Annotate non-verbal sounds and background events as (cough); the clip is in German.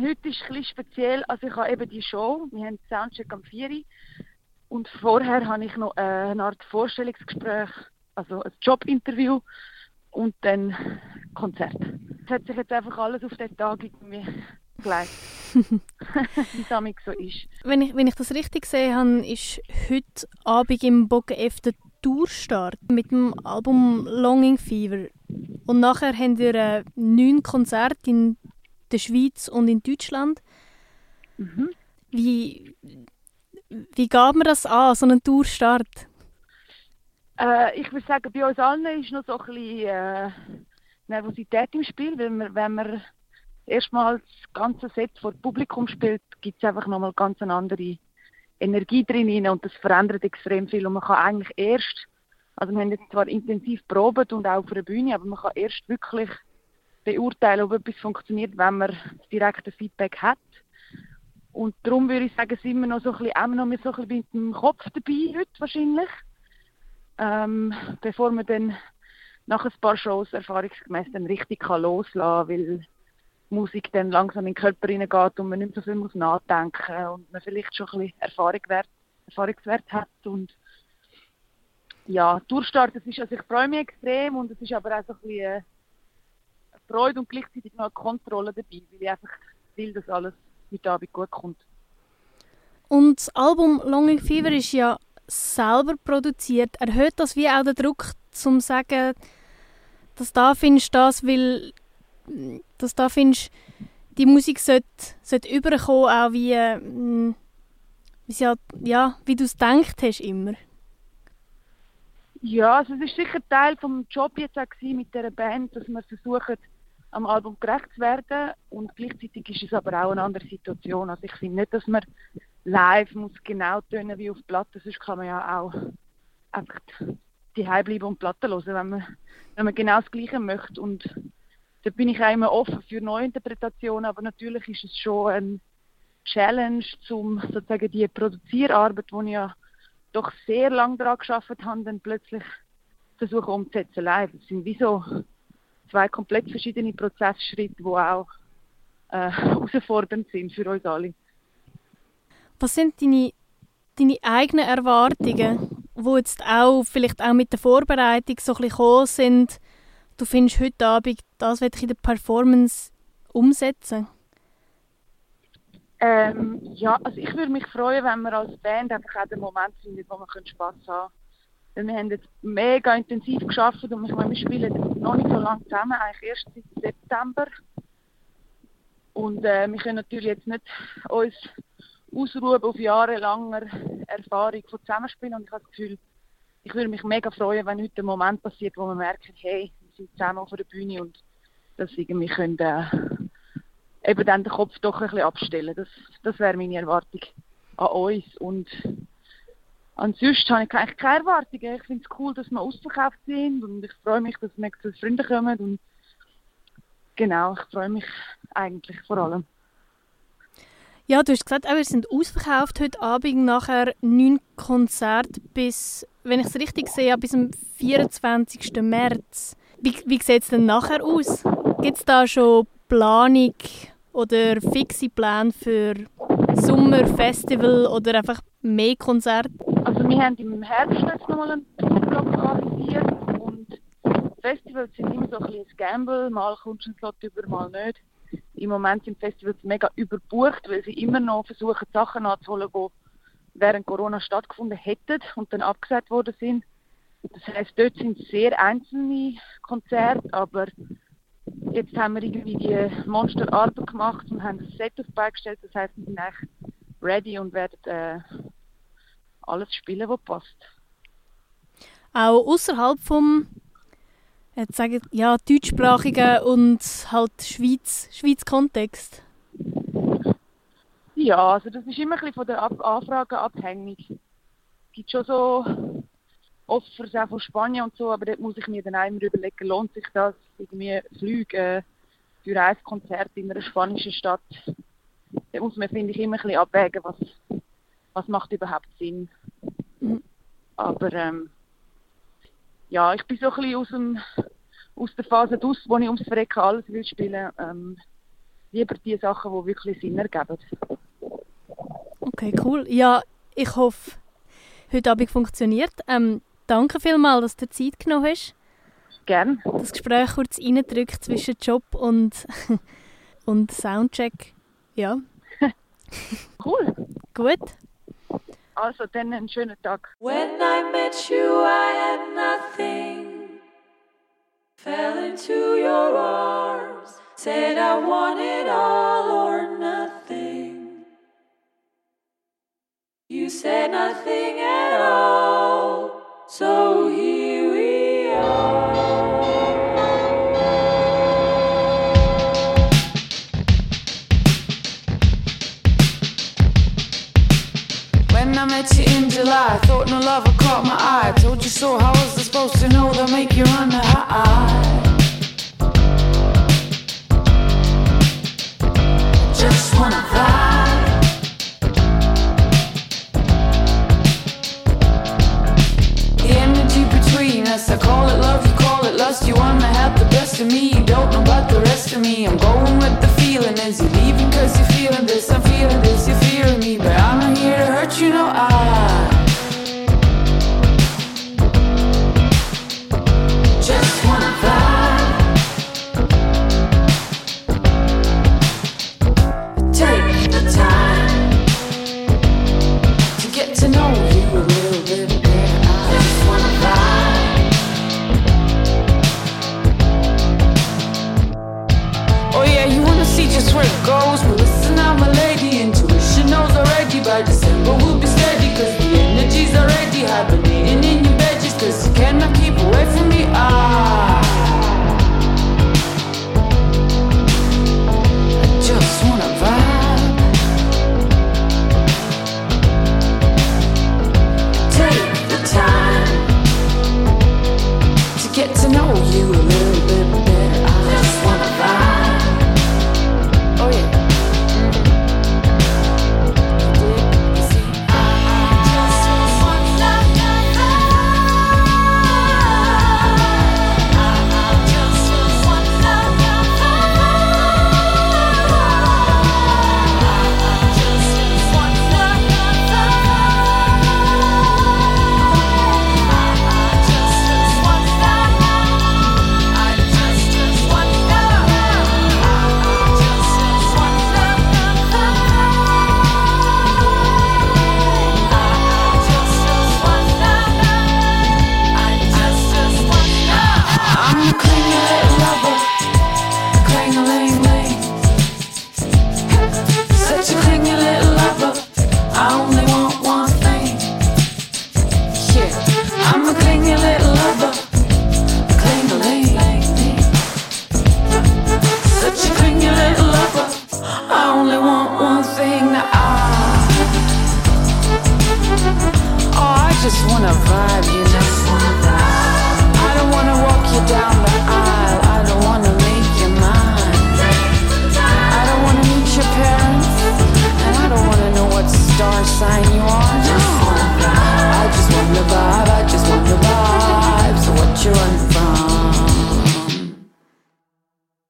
Heute ist es speziell, also ich habe eben die Show, wir haben Soundcheck am 4 und vorher habe ich noch eine Art Vorstellungsgespräch, also ein Jobinterview und dann Konzert. Es hat sich jetzt einfach alles auf den Tag irgendwie gelegt, (laughs) wie es so ist. Wenn ich, wenn ich das richtig sehe, habe, ist heute Abend im Bogen F der Tourstart mit dem Album Longing Fever. Und nachher haben wir äh, neun Konzerte in der Schweiz und in Deutschland. Mhm. Wie, wie geht man das an, so einen Tourstart? Äh, ich würde sagen, bei uns allen ist noch so ein bisschen äh, Nervosität im Spiel, weil wir, wenn man erstmal das ganze Set vor Publikum spielt, gibt es einfach nochmal ganz eine andere Energie drin und das verändert extrem viel und man kann eigentlich erst, also wir haben jetzt zwar intensiv probiert und auch auf der Bühne, aber man kann erst wirklich beurteilen, ob etwas funktioniert, wenn man direkte Feedback hat. Und darum würde ich sagen, sind wir noch so ein bisschen, immer noch so ein bisschen mit dem Kopf dabei heute wahrscheinlich. Ähm, bevor man dann nach ein paar Shows erfahrungsgemäß dann richtig kann loslassen kann, weil Musik dann langsam in den Körper hineingeht und man nicht so viel muss nachdenken und man vielleicht schon ein bisschen Erfahrung wert, Erfahrungswert hat und ja, Durchstart, das ist, also ich freue mich extrem und es ist aber auch so ein bisschen eine Freude und gleichzeitig noch eine Kontrolle dabei, weil ich einfach will, dass alles heute Abend gut kommt. Und das Album Longing Fever ist ja selber produziert. Erhöht das wie auch den Druck, zum zu sagen, dass da findest das, weil dass da findest, die Musik sollte, sollte überkommen, auch wie, mm, wie, sie halt, ja, wie du es gedacht hast immer. Ja, also es ist sicher Teil vom Job jetzt auch mit dieser Band, dass wir versuchen, am Album gerecht zu werden und gleichzeitig ist es aber auch eine andere Situation. Also ich finde nicht, dass man live muss genau tönen wie auf Platte, sonst kann man ja auch einfach die bleiben und Platte hören, wenn man, wenn man genau das Gleiche möchte und da bin ich auch immer offen für Neuinterpretationen, aber natürlich ist es schon ein Challenge, um sozusagen die Produzierarbeit, die ich ja doch sehr lange daran geschafft habe, dann plötzlich versuchen umzusetzen live. Es sind wie so zwei komplett verschiedene Prozessschritte, die auch äh, (laughs) herausfordernd sind für uns alle. Was sind deine, deine eigenen Erwartungen, die jetzt auch vielleicht auch mit der Vorbereitung so ein bisschen gekommen sind, du findest heute Abend, das werde ich in der Performance umsetzen? Ähm, ja, also ich würde mich freuen, wenn wir als Band einfach auch den Moment finden, wo wir Spass haben können. wir haben jetzt mega intensiv geschafft und ich meine, wir spielen noch nicht so lange zusammen, eigentlich erst seit September. Und äh, wir können natürlich jetzt nicht uns ausruhen auf jahrelanger Erfahrung von Zusammenspielen und ich habe das Gefühl, ich würde mich mega freuen, wenn heute ein Moment passiert, wo wir merken, hey, sind zusammen auf der Bühne und dass irgendwie können, äh, eben dann den Kopf doch ein bisschen abstellen. Das, das wäre meine Erwartung an uns. Und ansonsten habe ich eigentlich keine Erwartungen. Ich finde es cool, dass wir ausverkauft sind und ich freue mich, dass nächste Freunde kommen und genau, ich freue mich eigentlich vor allem. Ja, du hast gesagt, wir sind ausverkauft heute Abend, nachher neun Konzerte bis, wenn ich es richtig sehe, bis zum 24. März. Wie, wie sieht es denn nachher aus? Gibt es da schon Planung oder fixe Pläne für Sommerfestival oder einfach mehr Konzerte? Also wir haben im Herbst jetzt nochmal einen Blog organisiert und Festivals sind immer so ein bisschen ein Gamble, mal kommst du einen Slot über, mal nicht. Im Moment sind Festivals mega überbucht, weil sie immer noch versuchen, Sachen anzuholen, die während Corona stattgefunden hätten und dann abgesagt worden sind. Das heißt, dort sind sehr einzelne Konzerte, aber jetzt haben wir irgendwie die Monsterarbeit gemacht und haben das Set auf. Das heißt, wir sind eigentlich ready und werden äh, alles spielen, was passt. Auch außerhalb vom jetzt sagen, ja, deutschsprachigen und halt Schweiz, Schweiz Kontext? Ja, also das ist immer ein bisschen von der Ab Anfrage abhängig. Es gibt schon so Offers auch von Spanien und so, aber dort muss ich mir dann einmal überlegen, lohnt sich das, irgendwie Flüge äh, für ein Konzert in einer spanischen Stadt. Da muss man, finde ich, immer ein bisschen abwägen, was, was macht überhaupt Sinn. Mhm. Aber ähm, ja, ich bin so ein bisschen aus, dem, aus der Phase draus, wo ich ums Verrecken alles will spielen. Ähm, lieber die Sachen, die wirklich Sinn ergeben. Okay, cool. Ja, ich hoffe, heute Abend funktioniert. Ähm, danke vielmals, dass du dir Zeit genommen hast. Gerne. Das Gespräch kurz reindrückt zwischen Job und, (laughs) und Soundcheck. Ja. (laughs) cool. Gut. Schönen Tag. When I met you, I had nothing. Fell into your arms, said I wanted all or nothing. You said nothing at all, so here so, how was I supposed to know they'll make you run the high? We'll be steady, cause the energy's already hibernating in your veggies. Cause you cannot keep away from me. Ah.